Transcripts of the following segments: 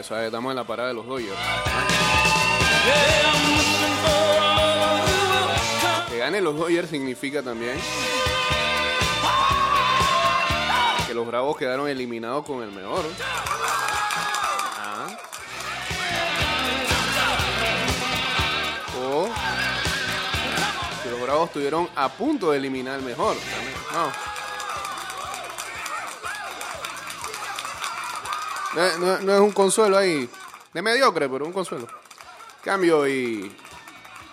Estamos en la parada de los Dodgers. Que gane los Dodgers significa también que los Bravos quedaron eliminados con el mejor. O que los Bravos estuvieron a punto de eliminar al mejor. No. No, es un consuelo ahí. De mediocre, pero un consuelo. Cambio y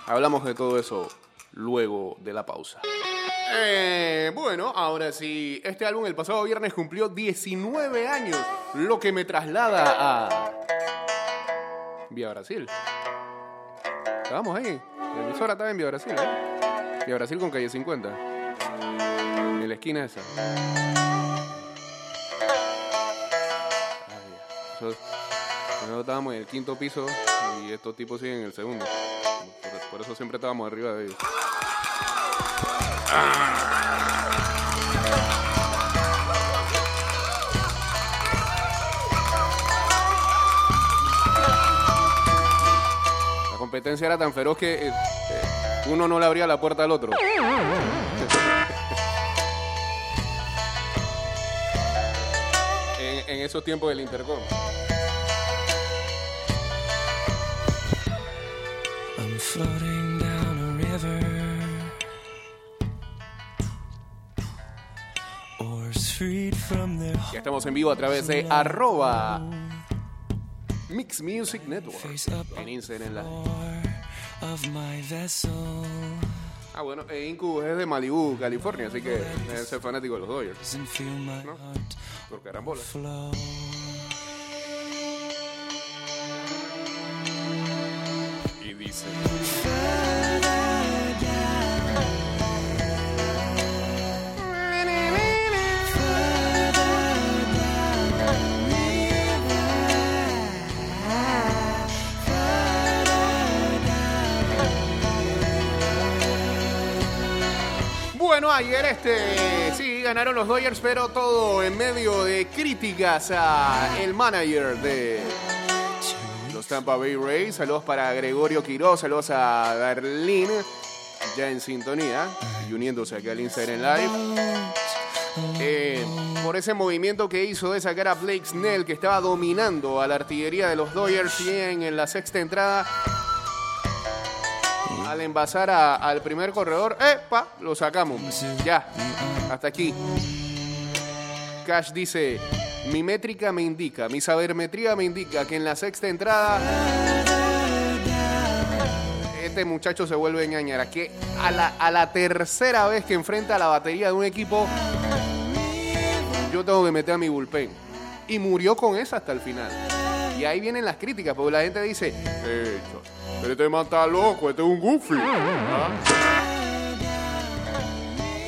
hablamos de todo eso luego de la pausa. Eh, bueno, ahora sí. Este álbum el pasado viernes cumplió 19 años, lo que me traslada a. Vía Brasil. Estábamos ahí. La emisora estaba en Vía Brasil, ¿eh? Vía Brasil con calle 50. En la esquina esa. Eso- nosotros estábamos en el quinto piso y estos tipos siguen en el segundo. Por, eso siempre estábamos arriba de ellos. La competencia era tan feroz que eh, uno no le abría la puerta al otro. Esos tiempos del intercom. I'm floating down a river. Oars freed from their Ya estamos en vivo a través de arroba Mix Music Network en Instagram. vessel. Ah, bueno, eh, Incu es de Malibu, California, así que debe ser fanático de los Dodgers. No. Por carambola. flow. Y dice... Bueno, ayer este sí ganaron los Dodgers, pero todo en medio de críticas a el manager de los Tampa Bay Rays. Saludos para Gregorio Quiroz, saludos a Darlene, ya en sintonía y uniéndose aquí al Instagram Live. Eh, por ese movimiento que hizo de sacar a Blake Snell, que estaba dominando a la artillería de los Dodgers, y en, en la sexta entrada, al envasar al primer corredor, ¡epa! Lo sacamos. Ya, hasta aquí. Cash dice, mi métrica me indica, mi sabermetría me indica que en la sexta entrada este muchacho se vuelve ñañara. Que a la, a la tercera vez que enfrenta a la batería de un equipo, yo tengo que meter a mi bullpen. Y murió con esa hasta el final. Y ahí vienen las críticas, porque la gente dice, "Eh, pero este man está loco, este es un goofy. ¿Ah?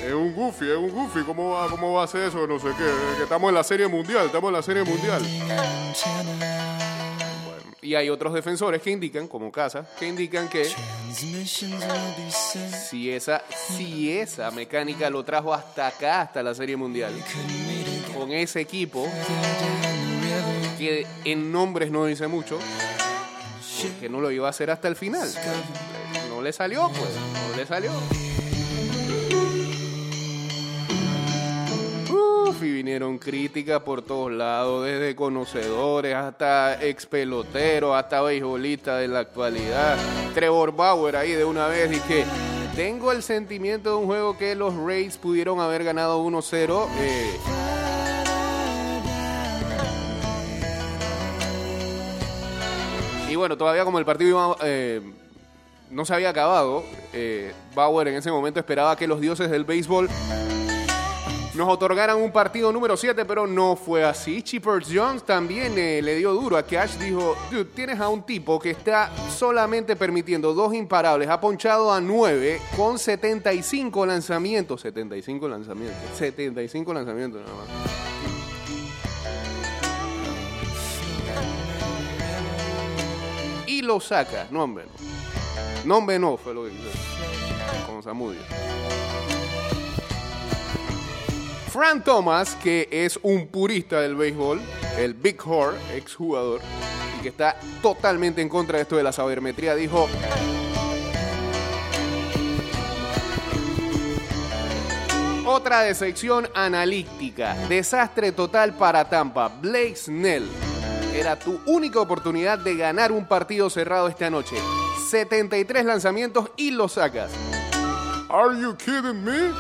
Es un goofy, es un goofy. ¿Cómo va, ¿Cómo va a hacer eso? No sé qué. Que estamos en la serie mundial, estamos en la serie mundial. Y hay otros defensores que indican, como Casa, que indican que si esa, si esa mecánica lo trajo hasta acá, hasta la serie mundial, con ese equipo, que en nombres no dice mucho, que no lo iba a hacer hasta el final. No le salió, pues, no le salió. Uf, y vinieron críticas por todos lados, desde conocedores hasta ex peloteros, hasta beisbolistas de la actualidad. Trevor Bauer ahí de una vez y que tengo el sentimiento de un juego que los Rays pudieron haber ganado 1-0. eh, Y bueno, todavía como el partido eh, no se había acabado, eh, Bauer en ese momento esperaba que los dioses del béisbol nos otorgaran un partido número 7, pero no fue así. Chipper Jones también eh, le dio duro a Cash. Dijo, dude, tienes a un tipo que está solamente permitiendo dos imparables. Ha ponchado a 9 con 75 lanzamientos. 75 lanzamientos. 75 lanzamientos nada más. Y lo saca. No, hombre, no. Hombre, no, fue lo que hizo. Con Samudio. Fran Thomas, que es un purista del béisbol, el Big Whore, exjugador, y que está totalmente en contra de esto de la sabermetría, dijo... Otra decepción analítica. Desastre total para Tampa. Blake Snell. Era tu única oportunidad de ganar un partido cerrado esta noche. 73 lanzamientos y lo sacas. Are you kidding me?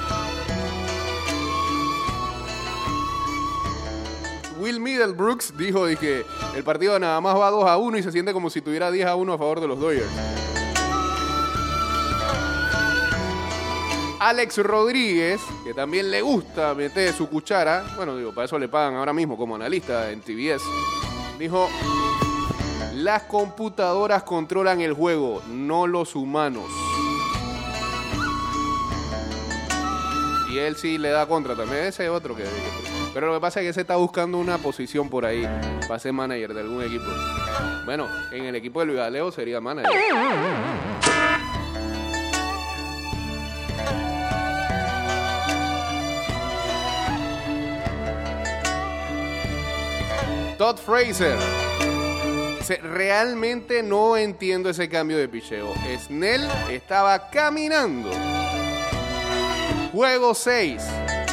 Will Middlebrooks dijo de que el partido nada más va 2 a 1 y se siente como si tuviera 10 a 1 a favor de los Dodgers. Alex Rodríguez, que también le gusta meter su cuchara, bueno, digo, para eso le pagan ahora mismo como analista en TBS, dijo, las computadoras controlan el juego, no los humanos. Y él sí le da contra también, ese otro que... Pero lo que pasa es que se está buscando una posición por ahí para ser manager de algún equipo. Bueno, en el equipo de Luis Aleo sería manager. Todd Fraser. Se- Realmente no entiendo ese cambio de picheo. Snell estaba caminando. Juego 6.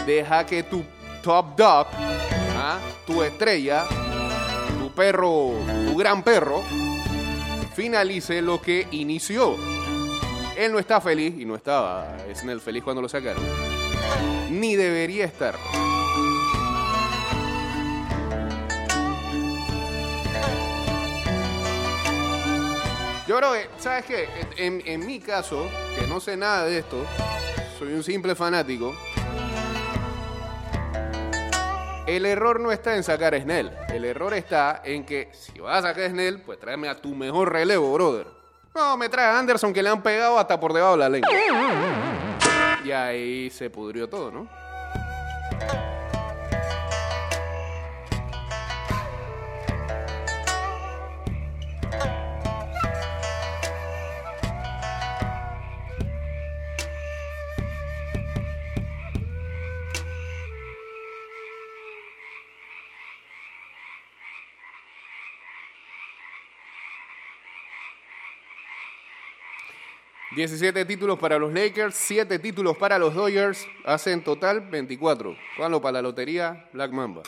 Deja que tu top dog, ¿ah? tu estrella, tu perro, tu gran perro, finalice lo que inició. Él no está feliz, y no estaba Snell feliz cuando lo sacaron. Ni debería estar. Yo creo que, ¿sabes qué? En, mi caso, que no sé nada de esto, soy un simple fanático. El error no está en sacar a Snell. El error está en que si vas a sacar a Snell, pues tráeme a tu mejor relevo, brother. No, me trae a Anderson que le han pegado hasta por debajo de la lengua. Y ahí se pudrió todo, ¿no? ...17 títulos para los Lakers, 7 títulos para los Dodgers... ...hace en total 24... ...cuando para la lotería Black Mamba.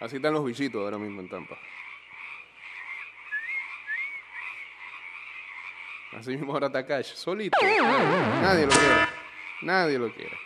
Así están los bichitos ahora mismo en Tampa. Así mismo ahora Cash, solito. Nadie, lo quiere. Nadie lo quiere.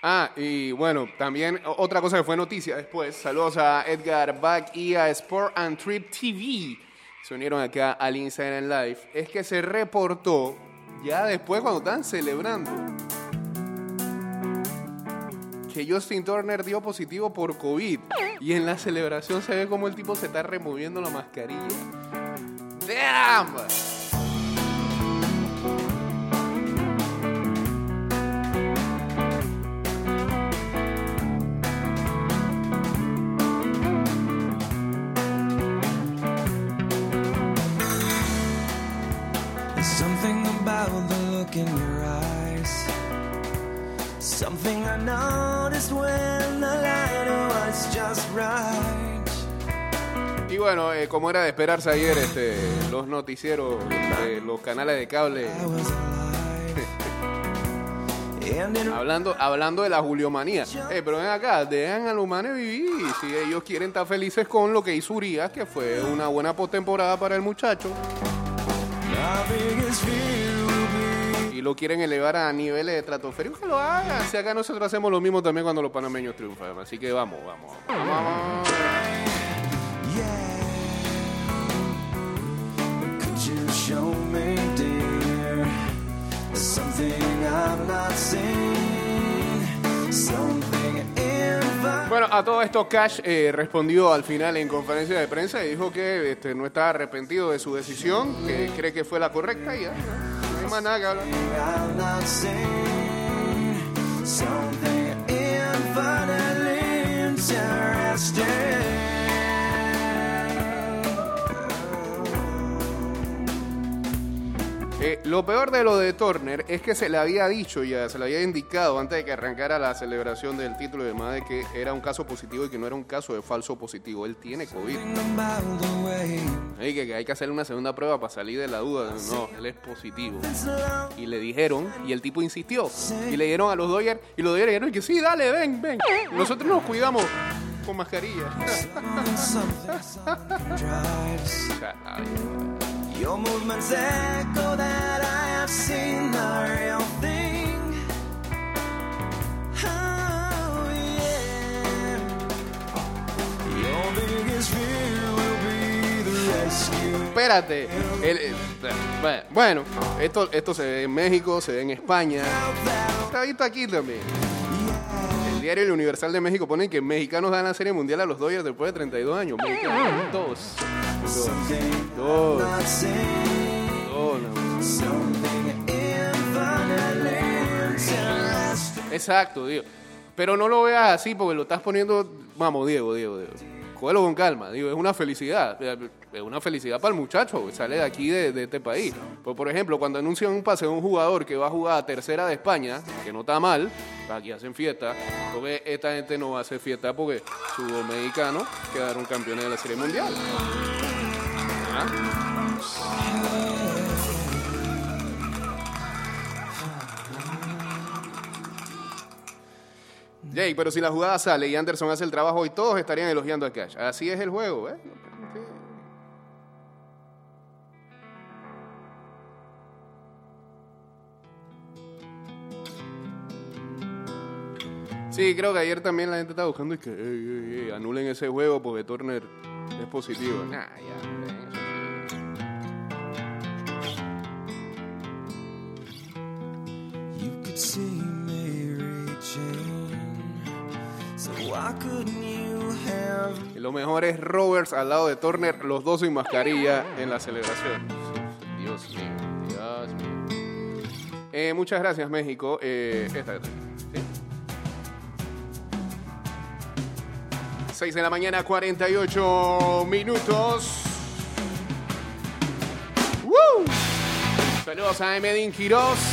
Ah, y bueno, también otra cosa que fue noticia después. Saludos a Edgar Back y a Sport and Trip TV. Se unieron acá al Instagram Live. Es que se reportó ya después cuando estaban celebrando que Justin Turner dio positivo por COVID. Y en la celebración se ve como el tipo se está removiendo la mascarilla. ¡Damn! Bueno, eh, como era de esperarse ayer, este, los noticieros de los canales de cable, hablando, hablando de la juliomanía. Eh, pero ven acá, dejan a los manes vivir. Si ellos quieren estar felices con lo que hizo Urias, que fue una buena postemporada para el muchacho, y lo quieren elevar a niveles de estratosféricos, que lo hagan. Si acá nosotros hacemos lo mismo también cuando los panameños triunfan. Así que vamos, vamos, vamos. vamos. Bueno, a todo esto Cash eh, respondió al final en conferencia de prensa y dijo que este, no está arrepentido de su decisión, que cree que fue la correcta y ya, no hay más nada que hablar. Something infinitely interesting. Eh, lo peor de lo de Turner es que se le había dicho ya, se le había indicado antes de que arrancara la celebración del título de madre que era un caso positivo y que no era un caso de falso positivo. Él tiene COVID. Y que, hay que hacerle una segunda prueba para salir de la duda. No, él es positivo. Y le dijeron, y el tipo insistió. Y le dieron a los Dodgers, y los Dodgers dijeron que sí, dale, ven, ven. Nosotros nos cuidamos con mascarilla. Espérate. Bueno, esto, esto se ve en México, se ve en España. Está visto aquí también. El diario El Universal de México pone que mexicanos dan la serie mundial a los Dodgers después de 32 años. Mexicanos, dos. Exacto, Diego. Pero no lo veas así porque lo estás poniendo. Vamos, Diego, Diego, Diego. Cógelo con calma. Digo, es una felicidad. Es una felicidad para el muchacho que sale de aquí, de, este país. Pues, por ejemplo, cuando anuncian un pase de un jugador que va a jugar a tercera de España, que no está mal, aquí hacen fiesta, porque esta gente no va a hacer fiesta porque su mexicano quedaron campeones de la Serie Mundial. Jay, pero si la jugada sale y Anderson hace el trabajo y todos estarían elogiando a Cash. Así es el juego, ¿eh? Sí, creo que ayer también la gente estaba buscando y que anulen ese juego porque Turner es positivo. Nah, ya, see me reaching. So why couldn't you have lo mejor es Roberts al lado de Turner, los dos sin mascarilla en la celebración. Dios mío, Dios mío. Eh, muchas gracias, México. Eh, esta, esta, ¿sí? 6 de la mañana, 48 minutos. ¡Woo! Saludos a Medin Quiroz.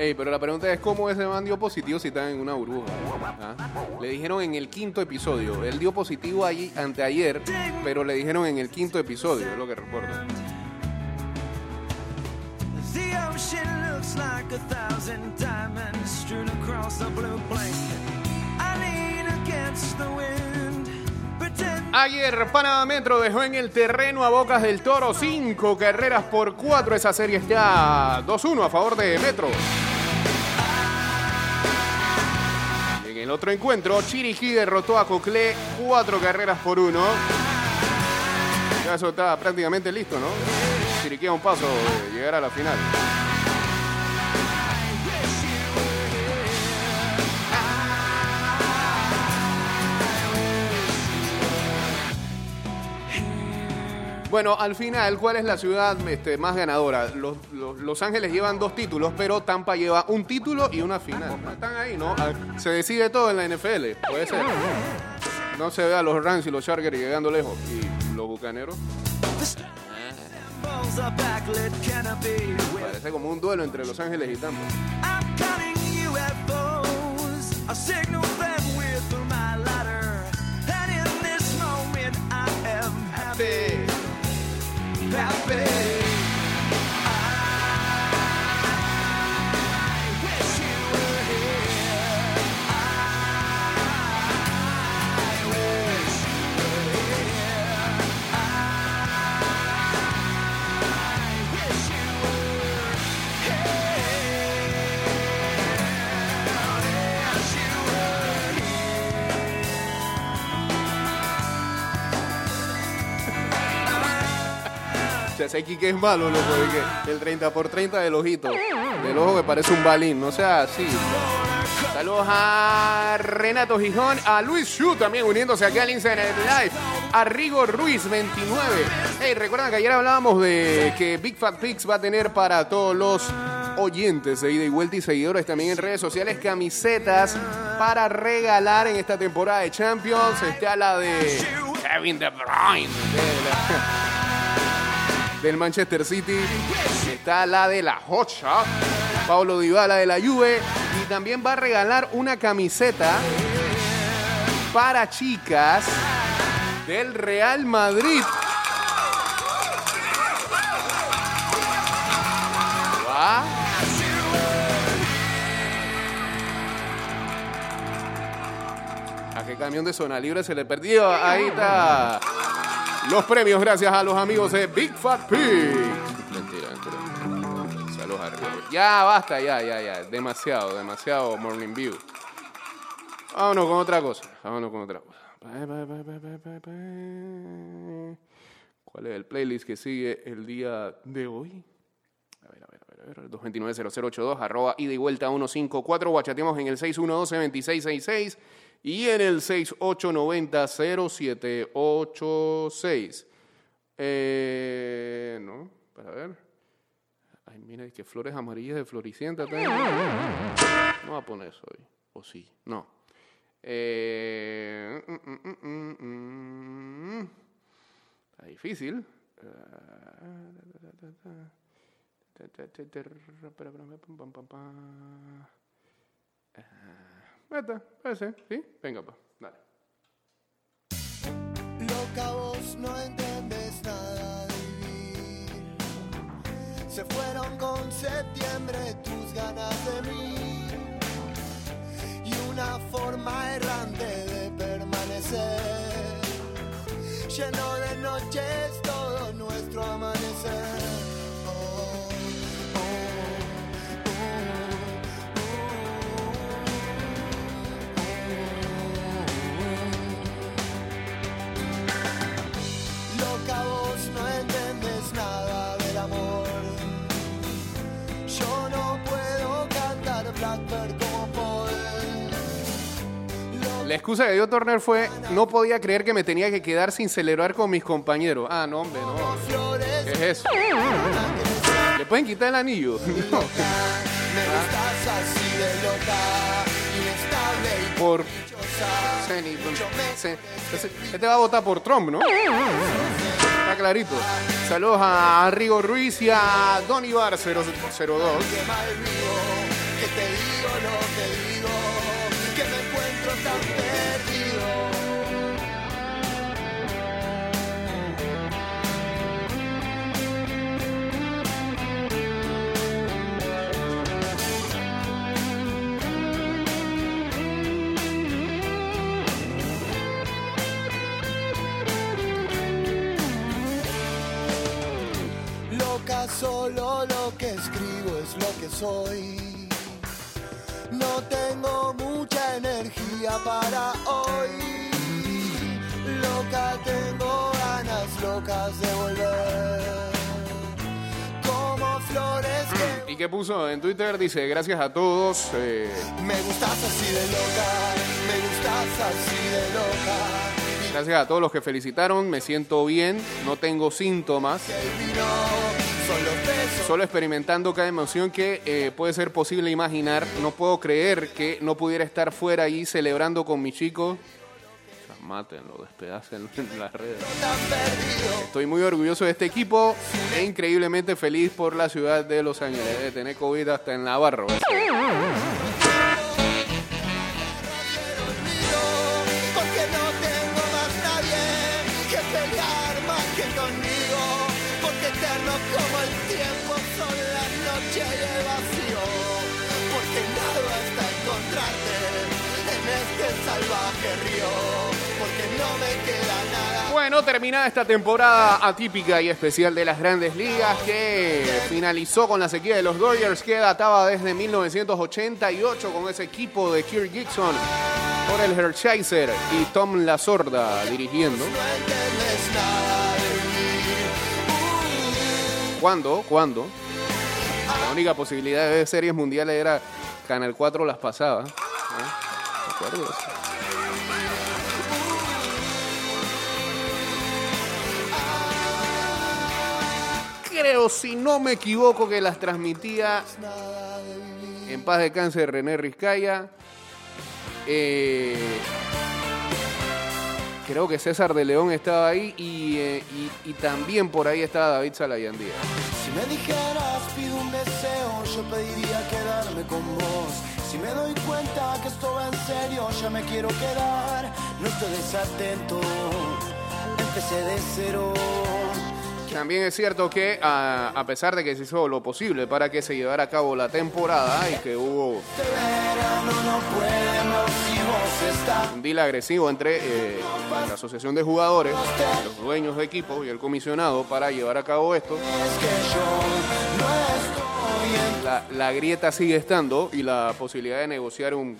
Ey, pero la pregunta es cómo ese man dio positivo si está en una burbuja. ¿Ah? Le dijeron en el quinto episodio. Él dio positivo allí anteayer, pero le dijeron en el quinto episodio, es lo que recuerdo. Ayer Panamá Metro dejó en el terreno a Bocas del Toro cinco carreras por cuatro. Esa serie está 2-1 a favor de Metro. En el otro encuentro, Chiriquí derrotó a Coclé cuatro carreras por uno. Ya eso está prácticamente listo, ¿no? Chiriquí a un paso de llegar a la final. Bueno, al final, ¿cuál es la ciudad este, más ganadora? Los, los- Ángeles llevan dos títulos, pero Tampa lleva un título y una final. Están ahí, ¿no? Se decide todo en la NFL, puede ser. No se ve a los Rams y los Chargers llegando lejos. Y los Bucaneros, parece como un duelo entre Los Ángeles y Tampa. Ese Kike es malo, loco. El 30 por 30 del ojito. Del ojo que parece un balín. No sea así. Saludos a Renato Gijón, a Luis Shu también uniéndose aquí al Internet Live, a Rigo Ruiz 29. Hey, recuerdan que ayer hablábamos de que Big Fat Pigs va a tener para todos los oyentes de ida y vuelta y seguidores también en redes sociales camisetas para regalar en esta temporada de Champions. Está la de Kevin De Bruyne del Manchester City. Está la de la Shot. Pablo Dybala de la Juve. Y también va a regalar una camiseta para chicas del Real Madrid. Va. ¿A qué camión de zona libre se le perdió? Ahí está. Los premios gracias a los amigos de Big Fat Pig. Mentira, mentira. Saludos arriba. Ya, basta, ya, ya, ya. Demasiado, demasiado Morning View. Vámonos con otra cosa. Vámonos con otra cosa. ¿Cuál es el playlist que sigue el día de hoy? A ver, a ver, a ver, a ver. 229-0082, arroba ida y vuelta 154. Guachateamos en el 612-2666 y en el 6890-0786. Eh, no, para ver. Ay, mira, y que flores amarillas de Floricienta también. No va a poner eso hoy. O sí, no. Eh, mm, mm, mm, mm, mm. Está difícil. Vete, puede ser, ¿sí? Venga, pues, dale. Loca, vos no entiendes nada de vivir. Se fueron con septiembre tus ganas de mí. Y una forma errante de permanecer. Lleno de La excusa que dio Turner fue, no podía creer que me tenía que quedar sin celebrar con mis compañeros. Ah, no, hombre, no. ¿Qué es eso? ¿Le pueden quitar el anillo? No. Por... Este va a votar por Trump, ¿no? Está clarito. Saludos a Rigo Ruiz y a Don Ibar 002. Que te tan perdido. Solo lo que escribo es lo que soy. Energía para hoy. Loca, tengo ganas locas de volver. Como flores que ¿Y qué puso en Twitter? Dice, gracias a todos. eh, me gustas así de loca, me gustas así de loca. gracias a todos los que felicitaron. Me siento bien. No tengo síntomas. El vino son los. Solo experimentando cada emoción que eh, puede ser posible imaginar. No puedo creer que no pudiera estar fuera ahí celebrando con mi chico. O sea, mátenlo, despedacen en las redes. Estoy muy orgulloso de este equipo e increíblemente feliz por la ciudad de Los Ángeles. De tener COVID hasta en Navarro. Porque Terminada esta temporada atípica y especial de las grandes ligas que finalizó con la sequía de los Dodgers que databa desde 1988 con ese equipo de Kirk Gibson por el Hershiser y Tom La Sorda dirigiendo. ¿Cuándo? ¿Cuándo? La única posibilidad de series mundiales era Canal 4 las pasaba. ¿Te Creo, si no me equivoco, que las transmitía en paz de cáncer René Rizcaya. Eh, creo que César de León estaba ahí y, eh, y- y también por ahí estaba David Salayandía. Si me dijeras pido un deseo, yo pediría quedarme con vos. Si me doy cuenta que esto va en serio, ya me quiero quedar. No estoy desatento, empecé de cero. También es cierto que a, pesar de que se hizo lo posible para que se llevara a cabo la temporada y que hubo un deal agresivo entre eh, la asociación de jugadores, los dueños de equipos y el comisionado para llevar a cabo esto, la grieta sigue estando y la posibilidad de negociar un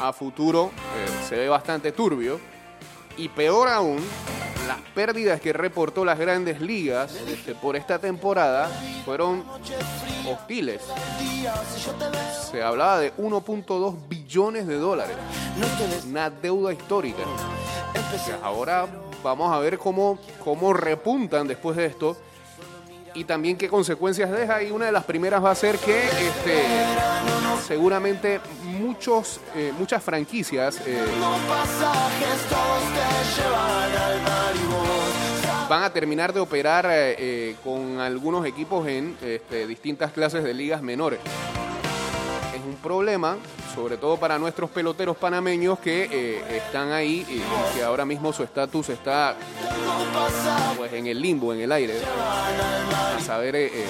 a futuro eh, se ve bastante turbio. Y peor aún, las pérdidas que reportó las grandes ligas por esta temporada fueron hostiles. Se hablaba de 1.2 billones de dólares, una deuda histórica. Ahora vamos a ver cómo, cómo repuntan después de esto y también qué consecuencias deja. Y una de las primeras va a ser que este, seguramente muchos, eh, muchas franquicias eh, van a terminar de operar eh, con algunos equipos en este, distintas clases de ligas menores. Problema, sobre todo para nuestros peloteros panameños que eh, están ahí y, que ahora mismo su estatus está pues en el limbo, en el aire. A saber eh, eh,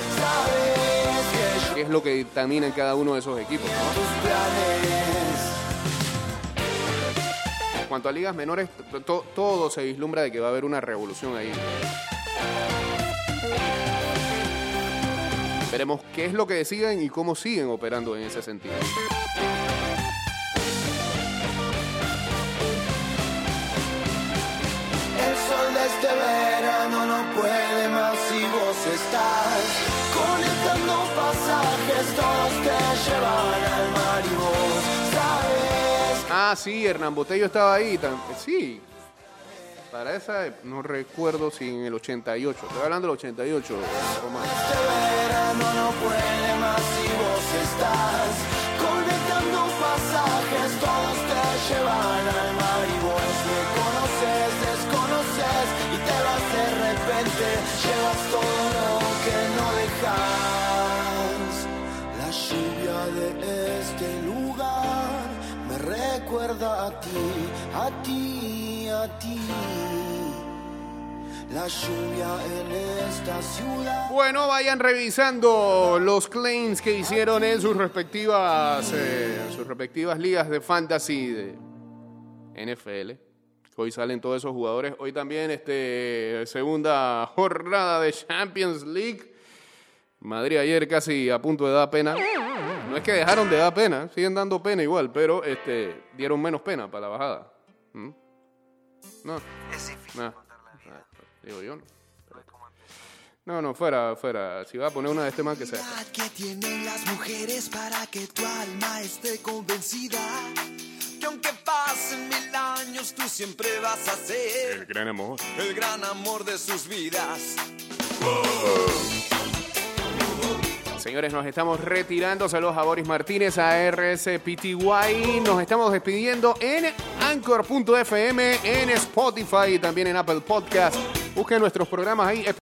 qué es lo que dictamina en cada uno de esos equipos. En cuanto a ligas menores, to- to- todo se vislumbra de que va a haber una revolución ahí. Veremos qué es lo que deciden y cómo siguen operando en ese sentido. El sol de este verano no puede más si vos estás conectando pasajes, todos te llevan al mar y vos sabes. Ah, sí, Hernán Botello estaba ahí. Sí. Para esa, no recuerdo si en el 88. Estoy hablando del 88, Román. Este verano no puede más si vos estás conectando pasajes, todos te llevan al mar y vos me conoces, desconoces y te vas de repente, llevas todo lo que no dejas. La lluvia de este lugar me recuerda a ti, a ti, Bueno, vayan revisando los claims que hicieron en sus respectivas, eh, sus respectivas ligas de fantasy de NFL. Hoy salen todos esos jugadores. Hoy también este segunda jornada de Champions League. Madrid ayer casi a punto de dar pena. No es que dejaron de dar pena, siguen dando pena igual, pero este dieron menos pena para la bajada. ¿Mm? No. No. Ah, Digo yo. no. No, no, fuera, fuera. Si va a poner una de este man que sea. que tienen las mujeres para que tu alma esté convencida. Que aunque pasen mil años, tú siempre vas a ser gran amor. el gran amor de sus vidas. Señores, nos estamos retirando. Saludos a Boris Martínez, a RSPTY. Nos estamos despidiendo en Anchor.fm, en Spotify y también en Apple Podcast. Busquen nuestros programas ahí.